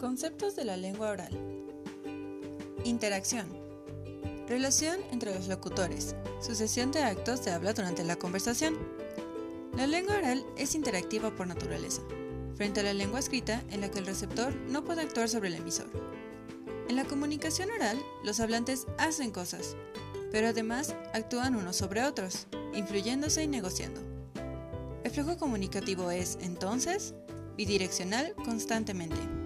Conceptos de la lengua oral. Interacción. Relación entre los locutores. Sucesión de actos de habla durante la conversación. La lengua oral es interactiva por naturaleza, frente a la lengua escrita en la que el receptor no puede actuar sobre el emisor. En la comunicación oral, los hablantes hacen cosas, pero además actúan unos sobre otros, influyéndose y negociando. El flujo comunicativo es, entonces, bidireccional constantemente.